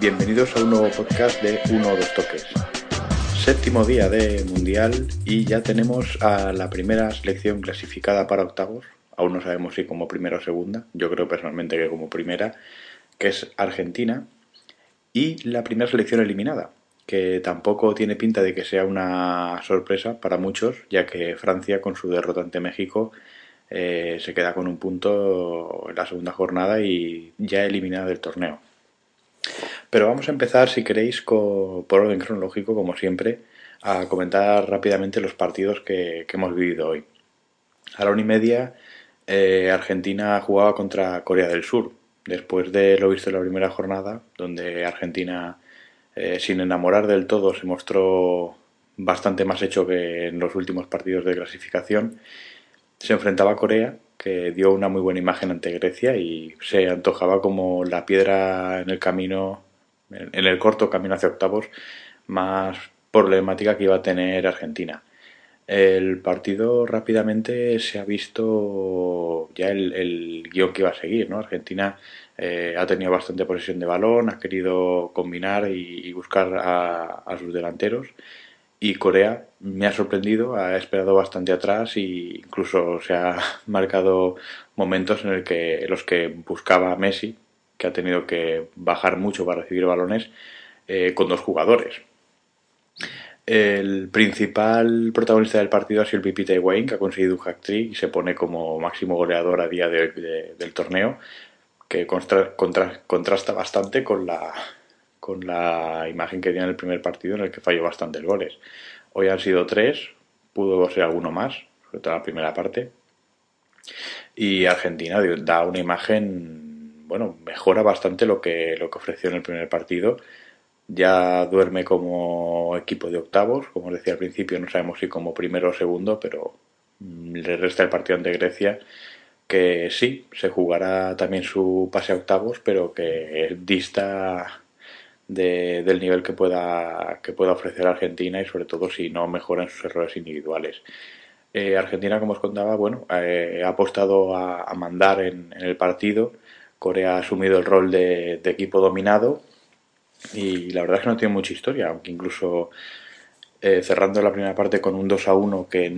Bienvenidos a un nuevo podcast de Uno o Dos Toques. Séptimo día de Mundial y ya tenemos a la primera selección clasificada para octavos. Aún no sabemos si como primera o segunda. Yo creo personalmente que como primera, que es Argentina. Y la primera selección eliminada, que tampoco tiene pinta de que sea una sorpresa para muchos, ya que Francia con su derrota ante México eh, se queda con un punto en la segunda jornada y ya eliminada del torneo. Pero vamos a empezar, si queréis, por orden cronológico, como siempre, a comentar rápidamente los partidos que, hemos vivido hoy. A la una y media, eh, Argentina jugaba contra Corea del Sur, después de lo visto en la primera jornada, donde Argentina eh, sin enamorar del todo, se mostró bastante más hecho que en los últimos partidos de clasificación. Se enfrentaba a Corea, que dio una muy buena imagen ante Grecia y se antojaba como la piedra en el camino, en el corto camino hacia octavos, más problemática que iba a tener Argentina. El partido rápidamente se ha visto ya el, guion que iba a seguir, ¿no? Argentina eh, ha tenido bastante posesión de balón, ha querido combinar y, buscar a, sus delanteros. Y Corea me ha sorprendido, ha esperado bastante atrás e incluso se ha marcado momentos en el que, los que buscaba a Messi, que ha tenido que bajar mucho para recibir balones, eh, con dos jugadores. El principal protagonista del partido ha sido el Pipita Wayne, que ha conseguido un hack-trick y se pone como máximo goleador a día de hoy del torneo, que contrasta bastante con la, con la imagen que tiene el primer partido en el que falló bastantes goles. Hoy han sido tres, pudo ser alguno más, sobre todo la primera parte. Y Argentina da una imagen, bueno, mejora bastante lo que, lo que ofreció en el primer partido ya duerme como equipo de octavos, como os decía al principio, no sabemos si como primero o segundo, pero mm, le resta el partido ante Grecia, que sí, se jugará también su pase a octavos, pero que dista del nivel que pueda, que pueda ofrecer Argentina y sobre todo si no mejoran sus errores individuales. Eh, Argentina, como os contaba, bueno, eh, ha apostado a, mandar en, el partido. Corea ha asumido el rol de equipo dominado y la verdad es que no tiene mucha historia, aunque incluso eh, cerrando la primera parte con un 2 a 1 que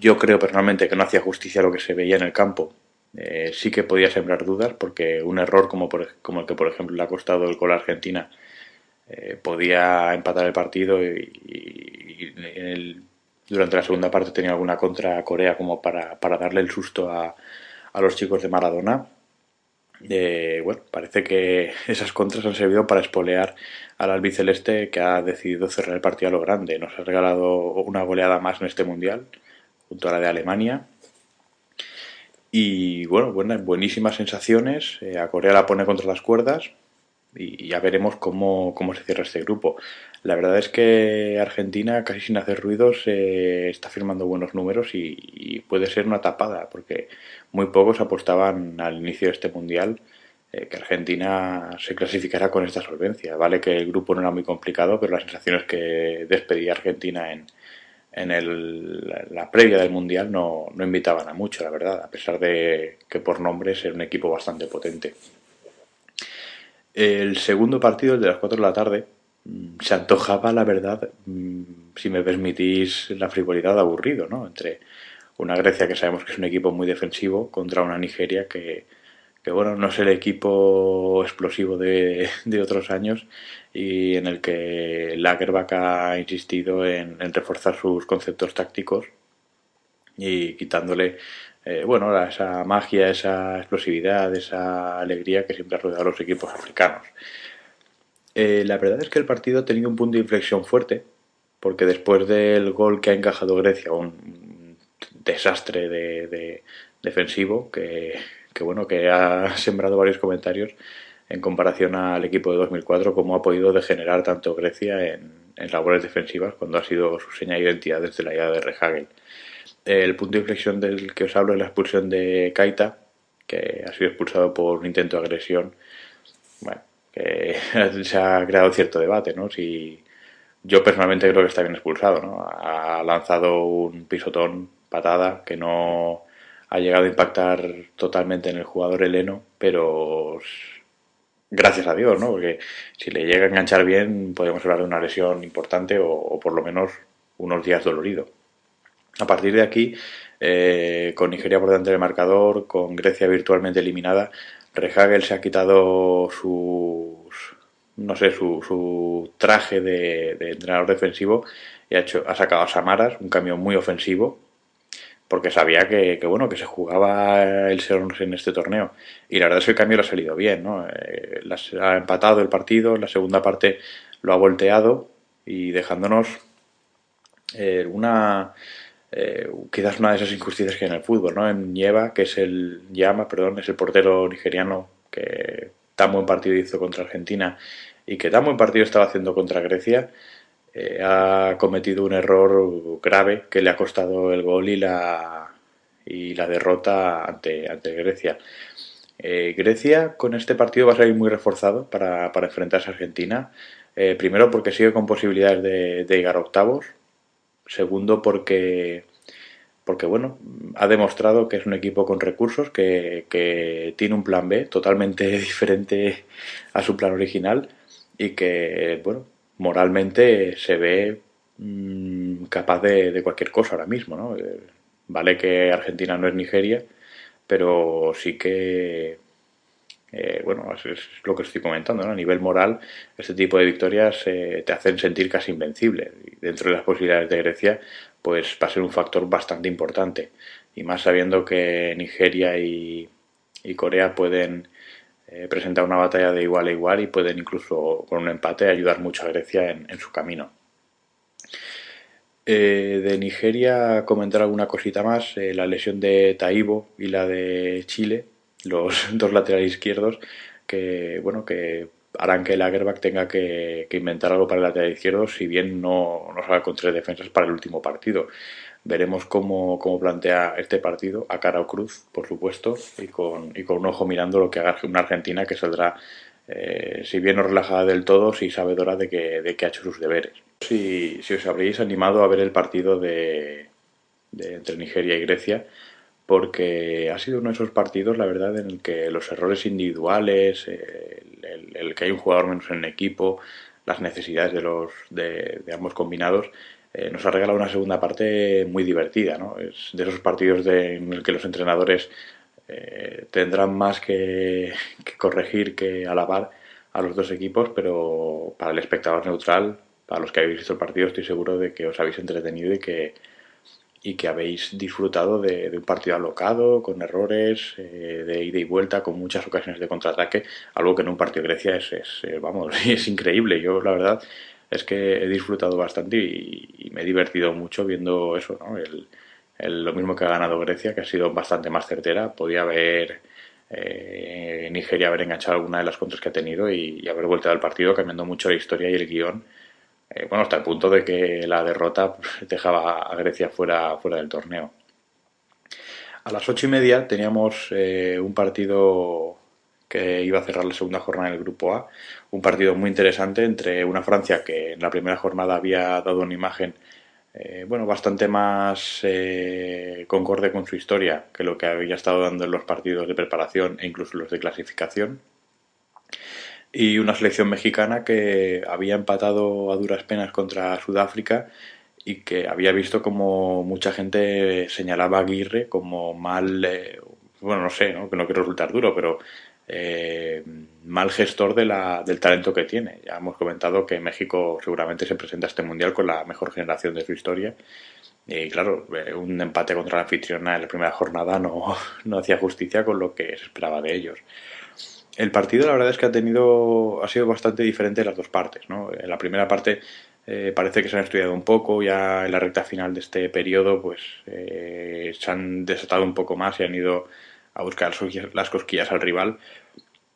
yo creo personalmente que no hacía justicia a lo que se veía en el campo, eh, sí que podía sembrar dudas porque un error como, como el que por ejemplo le ha costado el gol a Argentina eh, podía empatar el partido y, durante la segunda parte tenía alguna contra Corea como para, darle el susto a los chicos de Maradona eh, bueno, parece que esas contras han servido para espolear al albiceleste que ha decidido cerrar el partido a lo grande. Nos ha regalado una goleada más en este mundial, junto a la de Alemania. Y bueno, buenísimas sensaciones. Eh, a Corea la pone contra las cuerdas y ya veremos cómo, cómo se cierra este grupo. La verdad es que Argentina, casi sin hacer ruidos, eh, está firmando buenos números y, puede ser una tapada, porque muy pocos apostaban al inicio de este mundial eh, que Argentina se clasificara con esta solvencia. Vale que el grupo no era muy complicado, pero las sensaciones que despedía Argentina en, en el, la previa del mundial no, no invitaban a mucho, la verdad, a pesar de que por nombre es un equipo bastante potente. El segundo partido, el de las 4 de la tarde, mm, se antojaba, la verdad, mm, si me permitís la frivolidad, aburrido, ¿no? Entre una Grecia que sabemos que es un equipo muy defensivo contra una Nigeria que, que bueno, no es el equipo explosivo de, de otros años y en el que Lagerbach ha insistido en reforzar sus conceptos tácticos y quitándole eh, bueno, esa magia, esa explosividad, esa alegría que siempre ha rodeado a los equipos africanos. Eh, la verdad es que el partido ha tenido un punto de inflexión fuerte, porque después del gol que ha encajado Grecia, un desastre de, defensivo que, bueno, que ha sembrado varios comentarios en comparación al equipo de 2004, cómo ha podido degenerar tanto Grecia en, en labores defensivas cuando ha sido su seña de identidad desde la llegada de Rehagel el punto de inflexión del que os hablo es la expulsión de Kaita, que ha sido expulsado por un intento de agresión. Bueno, que se ha creado cierto debate, ¿no? Si yo personalmente creo que está bien expulsado, ¿no? Ha lanzado un pisotón, patada, que no ha llegado a impactar totalmente en el jugador heleno, pero gracias a Dios, ¿no? Porque si le llega a enganchar bien, podemos hablar de una lesión importante o, por lo menos unos días dolorido. A partir de aquí, eh, con Nigeria por delante del marcador, con Grecia virtualmente eliminada, Rehagel se ha quitado sus, no sé, su, traje de, entrenador defensivo y ha, hecho, ha sacado a Samaras, un cambio muy ofensivo, porque sabía que, bueno que se jugaba el ser en este torneo y la verdad es que el cambio le ha salido bien ¿no? Eh, ha empatado el partido la segunda parte lo ha volteado y dejándonos eh, una eh, quizás una de esas injusticias que hay en el fútbol ¿no? en Nieva que es el llama perdón es el portero nigeriano que tan buen partido hizo contra Argentina y que tan buen partido estaba haciendo contra Grecia eh, ha cometido un error grave que le ha costado el gol y la, y la derrota ante, ante Grecia. Eh, Grecia con este partido va a salir muy reforzado para, para enfrentarse a Argentina. Primero porque sigue con posibilidades de, llegar a octavos. Segundo porque, porque bueno, ha demostrado que es un equipo con recursos, que, que tiene un plan B totalmente diferente a su plan original y que, bueno, moralmente se ve mm, capaz de, cualquier cosa ahora mismo, ¿no? Eh, vale que Argentina no es Nigeria, pero sí que, eh, bueno, es, lo que estoy comentando, ¿no? A nivel moral, este tipo de victorias eh, te hacen sentir casi invencible. Dentro de las posibilidades de Grecia, pues va a ser un factor bastante importante. Y más sabiendo que Nigeria y Corea pueden eh, presentar una batalla de igual a igual y pueden incluso con un empate ayudar mucho a Grecia en, su camino. De Nigeria comentar alguna cosita más, la lesión de Taibo y la de Chile, los dos laterales izquierdos, que bueno, que harán que Lagerbach tenga que, inventar algo para el lateral izquierdo, si bien no, no salga con tres defensas para el último partido. Veremos cómo, cómo, plantea este partido a cara o cruz, por supuesto, y con, y con un ojo mirando lo que haga una Argentina que saldrá, eh, si bien no relajada del todo, sí sabedora de que, de que ha hecho sus deberes. Si, si os habréis animado a ver el partido de, entre Nigeria y Grecia, porque ha sido uno de esos partidos, la verdad, en el que los errores individuales, el, que hay un jugador menos en equipo, las necesidades de, los, de, de ambos combinados, eh, nos ha regalado una segunda parte muy divertida. ¿no? Es de esos partidos en el que los entrenadores eh, tendrán más que, corregir que alabar a los dos equipos, pero para el espectador neutral, para los que habéis visto el partido, estoy seguro de que os habéis entretenido y que, y que habéis disfrutado de, un partido alocado, con errores, eh, de ida y vuelta, con muchas ocasiones de contraataque, algo que en un partido de Grecia es, es vamos, es increíble. Yo, la verdad, es que he disfrutado bastante y, me he divertido mucho viendo eso, ¿no? El, lo mismo que ha ganado Grecia, que ha sido bastante más certera. Podía haber eh, Nigeria haber enganchado alguna de las contras que ha tenido y, haber vuelto al partido cambiando mucho la historia y el guion. Eh, bueno, hasta el punto de que la derrota dejaba a Grecia fuera, fuera del torneo. A las ocho y media teníamos eh, un partido que iba a cerrar la segunda jornada en el Grupo A. Un partido muy interesante entre una Francia que en la primera jornada había dado una imagen eh, bueno, bastante más concorde con su historia que lo que había estado dando en los partidos de preparación e incluso los de clasificación. Y una selección mexicana que había empatado a duras penas contra Sudáfrica y que había visto como mucha gente señalaba a Aguirre como mal, eh, bueno, no sé, ¿no? que no quiero resultar duro, pero eh, mal gestor de la, del talento que tiene. Ya hemos comentado que México seguramente se presenta a este mundial con la mejor generación de su historia. Y claro, eh, un empate contra la anfitriona en la primera jornada no, no hacía justicia con lo que se esperaba de ellos. El partido, la verdad es que ha tenido, ha sido bastante diferente en las dos partes. ¿no? En la primera parte eh, parece que se han estudiado un poco, ya en la recta final de este periodo, pues se han desatado un poco más y han ido a buscar las cosquillas al rival.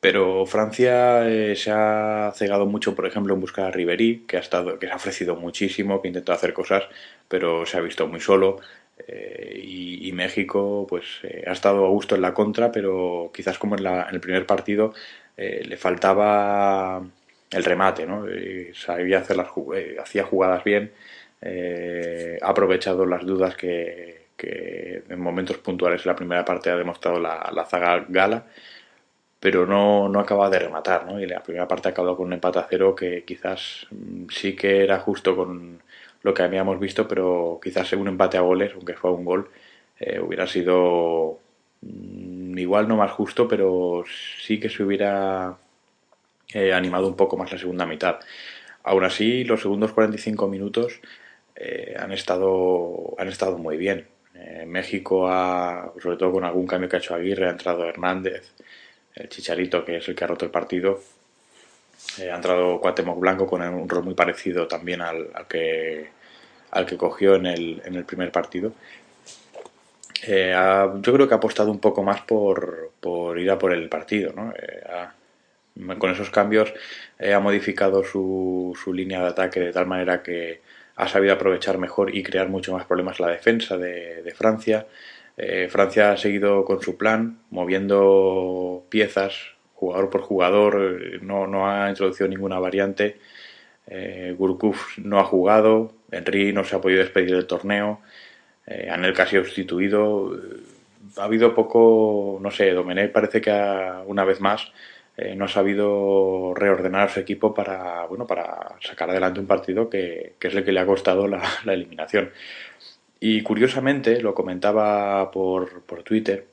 Pero Francia eh, se ha cegado mucho, por ejemplo, en buscar a Ribery, que ha, estado, que se ha ofrecido muchísimo, que ha intentado hacer cosas, pero se ha visto muy solo. Eh, y, México pues eh, ha estado a gusto en la contra, pero quizás como en, la, en el primer partido le faltaba el remate, ¿no? sabía hacer las, hacía jugadas bien, ha aprovechado las dudas que, que en momentos puntuales en la primera parte ha demostrado la, la zaga gala, pero no, no acaba de rematar, ¿no? Y la primera parte ha acabado con un empate a cero que quizás mm, sí que era justo con lo que habíamos visto, pero quizás un empate a goles, aunque fue un gol, eh, hubiera sido mm, igual no más justo, pero sí que se hubiera eh, animado un poco más la segunda mitad. Aún así, los segundos 45 minutos eh, han, estado, han estado muy bien. México, ha, sobre todo con algún cambio que ha hecho Aguirre, ha entrado Hernández, el Chicharito, que es el que ha roto el partido. Eh, ha entrado Cuauhtémoc Blanco con un rol muy parecido también al, que, al que cogió en el, en el primer partido. Eh, yo creo que ha apostado un poco más por, por ir a por el partido. ¿no? Eh, con esos cambios ha modificado su, su, línea de ataque de tal manera que ha sabido aprovechar mejor y crear mucho más problemas la defensa de, Francia. Francia ha seguido con su plan, moviendo piezas jugador por jugador, no, no ha introducido ninguna variante. Eh, no ha jugado, Henry no se ha podido despedir del torneo, eh, Anel ha sustituido. Ha habido poco, no sé, Domenech parece que una vez más eh, no ha sabido reordenar su equipo para, bueno, para sacar adelante un partido que, es el que le ha costado la eliminación. Y curiosamente, lo comentaba por, por Twitter,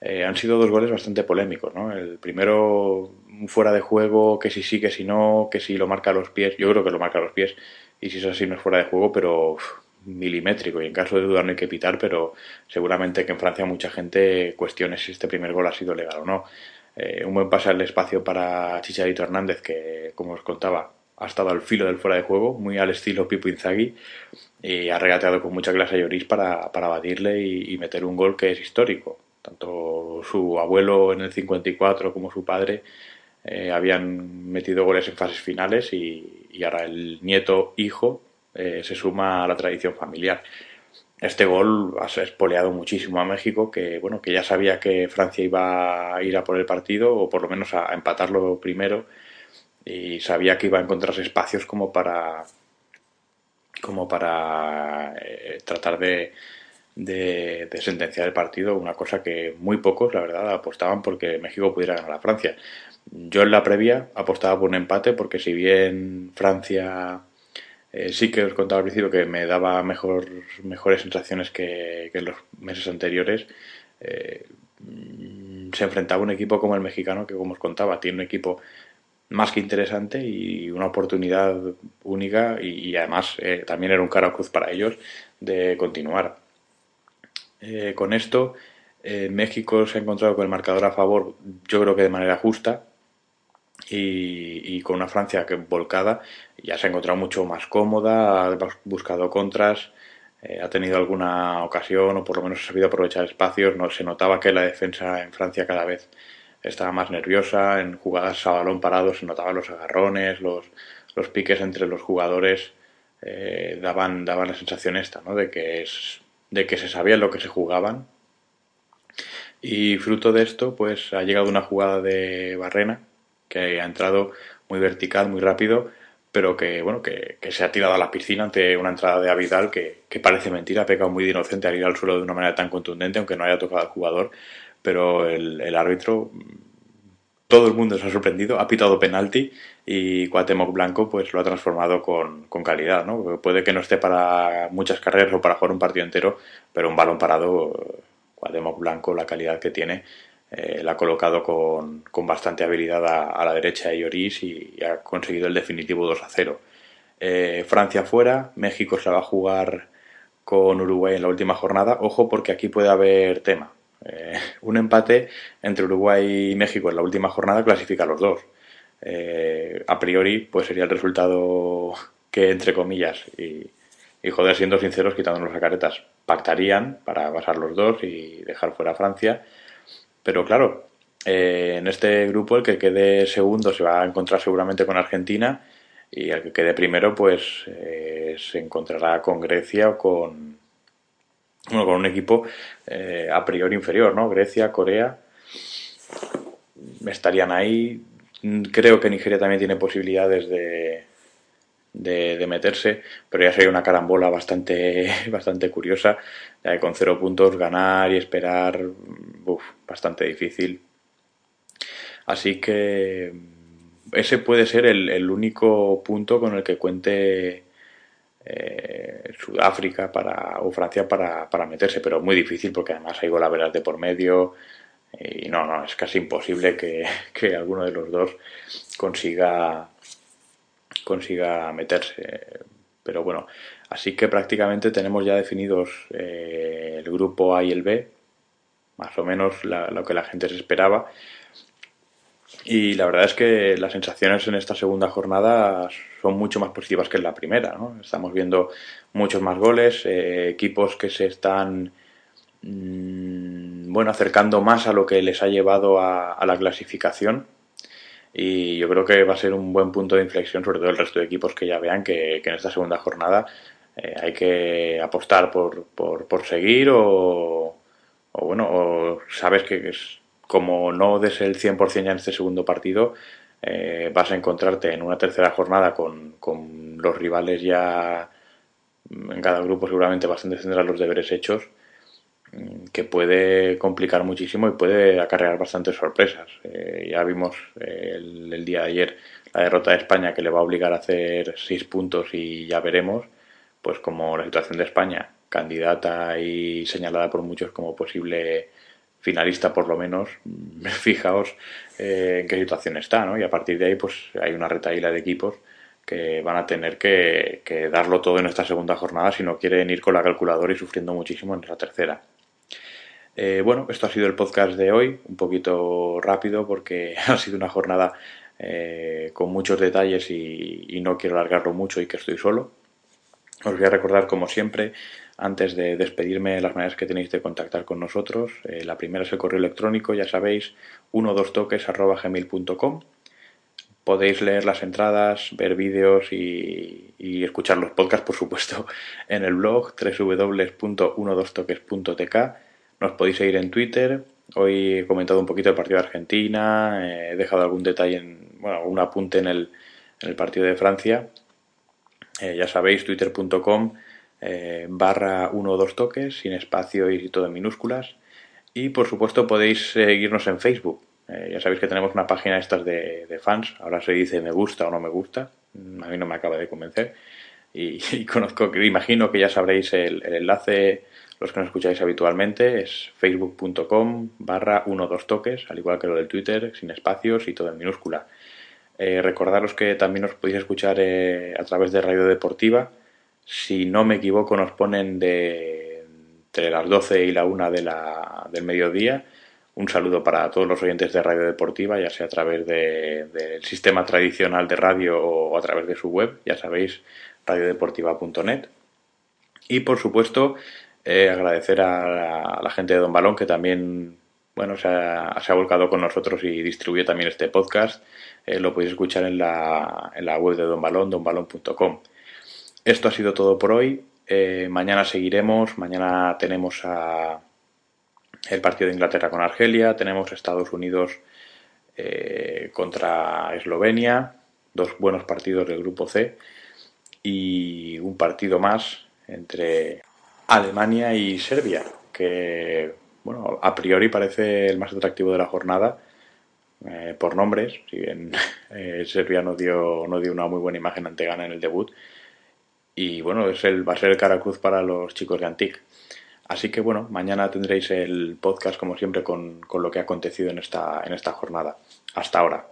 eh, han sido dos goles bastante polémicos. ¿no? El primero, fuera de juego, que si sí, que si no, que si lo marca a los pies. Yo creo que lo marca a los pies. Y si es así, no es fuera de juego, pero milimétrico. Y en caso de duda no hay que pitar, pero seguramente que en Francia mucha gente cuestione si este primer gol ha sido legal o no. Eh, un buen pase al espacio para Chicharito Hernández, que, como os contaba, ha estado al filo del fuera de juego, muy al estilo Pipo Inzaghi, y ha regateado con mucha clase Lloris para, para batirle y, meter un gol que es histórico. Tanto su abuelo en el 54 como su padre eh, habían metido goles en fases finales y, ahora el nieto hijo eh, se suma a la tradición familiar. Este gol ha espoleado muchísimo a México, que bueno, que ya sabía que Francia iba a ir a por el partido, o por lo menos a empatarlo primero, y sabía que iba a encontrarse espacios como para como para eh, tratar de, de, sentenciar el partido, una cosa que muy pocos, la verdad, apostaban porque México pudiera ganar a Francia. Yo en la previa apostaba por un empate porque si bien Francia eh, sí que os contaba al principio que me daba mejor, mejores sensaciones que, en los meses anteriores, eh, se enfrentaba a un equipo como el mexicano que como os contaba tiene un equipo más que interesante y una oportunidad única y, además eh, también era un cara cruz para ellos de continuar. Eh, con esto, eh, México se ha encontrado con el marcador a favor, yo creo que de manera justa, y, con una Francia que volcada ya se ha encontrado mucho más cómoda, ha buscado contras, ha tenido alguna ocasión o por lo menos ha sabido aprovechar espacios, no se notaba que la defensa en Francia cada vez estaba más nerviosa, en jugadas a balón parado se notaban los agarrones, los, los piques entre los jugadores, eh, daban, daban la sensación esta, ¿no? De que, es, de que se sabía lo que se jugaban. Y fruto de esto, pues ha llegado una jugada de Barrena, que ha entrado muy vertical, muy rápido, pero que, bueno, que, se ha tirado a la piscina ante una entrada de Avidal que, que parece mentira, ha pecado muy de inocente al ir al suelo de una manera tan contundente, aunque no haya tocado al jugador, pero el, árbitro, todo el mundo se ha sorprendido, ha pitado penalti y Cuauhtémoc Blanco pues lo ha transformado con, calidad, ¿no? Puede que no esté para muchas carreras o para jugar un partido entero, pero un balón parado, Cuauhtémoc Blanco, la calidad que tiene, eh, la ha colocado con, bastante habilidad a, la derecha de Lloris y, ha conseguido el definitivo 2 a 0. Eh, Francia fuera, México se va a jugar con Uruguay en la última jornada. Ojo porque aquí puede haber tema. Eh, un empate entre Uruguay y México en la última jornada clasifica a los dos. Eh, a priori, pues sería el resultado que, entre comillas, y, joder, siendo sinceros, quitándonos las caretas, pactarían para pasar los dos y dejar fuera a Francia. Pero claro, eh, en este grupo el que quede segundo se va a encontrar seguramente con Argentina y el que quede primero pues se encontrará con Grecia o con, bueno, con un equipo eh, a priori inferior, ¿no? Grecia, Corea estarían ahí. Creo que Nigeria también tiene posibilidades de, de, meterse, pero ya sería una carambola bastante, bastante curiosa, ya que con cero puntos ganar y esperar, bastante difícil. Así que ese puede ser el, único punto con el que cuente eh, Sudáfrica para, o Francia para, para, meterse, pero muy difícil porque además hay golaveras de por medio y no, no, es casi imposible que, que alguno de los dos consiga consiga meterse. Pero bueno, así que prácticamente tenemos ya definidos eh, el grupo A y el B, más o menos lo que la gente se esperaba. Y la verdad es que las sensaciones en esta segunda jornada son mucho más positivas que en la primera. ¿no? Estamos viendo muchos más goles, eh, equipos que se están mm, bueno acercando más a lo que les ha llevado a, la clasificación. Y yo creo que va a ser un buen punto de inflexión, sobre todo el resto de equipos que ya vean que, en esta segunda jornada eh, hay que apostar por, por, por seguir o, o, bueno, o sabes que es, como no des el 100% ya en este segundo partido, eh, vas a encontrarte en una tercera jornada con, con, los rivales ya en cada grupo seguramente bastante tendrán los deberes hechos mm, que puede complicar muchísimo y puede acarrear bastantes sorpresas. Eh, ya vimos eh, el, el, día de ayer la derrota de España que le va a obligar a hacer seis puntos y ya veremos, pues como la situación de España, candidata y señalada por muchos como posible finalista por lo menos, fijaos eh, en qué situación está, ¿no? Y a partir de ahí pues hay una retaíla de equipos que van a tener que, darlo todo en esta segunda jornada si no quieren ir con la calculadora y sufriendo muchísimo en esa tercera. Eh, bueno, esto ha sido el podcast de hoy, un poquito rápido porque ha sido una jornada eh, con muchos detalles y, y no quiero alargarlo mucho y que estoy solo. Os voy a recordar, como siempre, antes de despedirme, las maneras que tenéis de contactar con nosotros. Eh, la primera es el correo electrónico, ya sabéis, 12toques.gmail.com. Podéis leer las entradas, ver vídeos y, escuchar los podcasts, por supuesto, en el blog www.12toques.tk. Nos podéis seguir en Twitter. Hoy he comentado un poquito el partido de Argentina, he dejado algún detalle, en, bueno, un apunte en el, en el partido de Francia. Eh, ya sabéis, twitter.com eh, barra 1 o 2 toques, sin espacio y todo en minúsculas. Y por supuesto podéis seguirnos en Facebook. Eh, ya sabéis que tenemos una página estas de, fans. Ahora se dice me gusta o no me gusta. A mí no me acaba de convencer. Y, conozco, imagino que ya sabréis el, enlace, los que nos escucháis habitualmente, es facebook.com barra 1 2 toques, al igual que lo del Twitter, sin espacios y todo en minúscula. Eh, recordaros que también os podéis escuchar a través de Radio Deportiva si no me equivoco, nos ponen de entre las 12 y la 1 de la, del mediodía. Un saludo para todos los oyentes de Radio Deportiva, ya sea a través del sistema tradicional de radio o a través de su web, ya sabéis, radiodeportiva.net. Y por supuesto, eh, agradecer a la, gente de Don Balón que también bueno, se ha, volcado con nosotros y distribuye también este podcast. Eh, lo podéis escuchar en la, en la web de Don Balón, donbalón.com. Esto ha sido todo por hoy. Eh, mañana seguiremos. Mañana tenemos a el partido de Inglaterra con Argelia. Tenemos Estados Unidos eh, contra Eslovenia. Dos buenos partidos del grupo C. Y un partido más entre Alemania y Serbia. Que, bueno, a priori parece el más atractivo de la jornada. Eh, por nombres, si bien Serbia no dio, no dio una muy buena imagen ante Ghana en el debut, y bueno, es el, va a ser el cara cruz para los chicos de Antic. Así que bueno, mañana tendréis el podcast como siempre con, con lo que ha acontecido en esta, en esta jornada. Hasta ahora.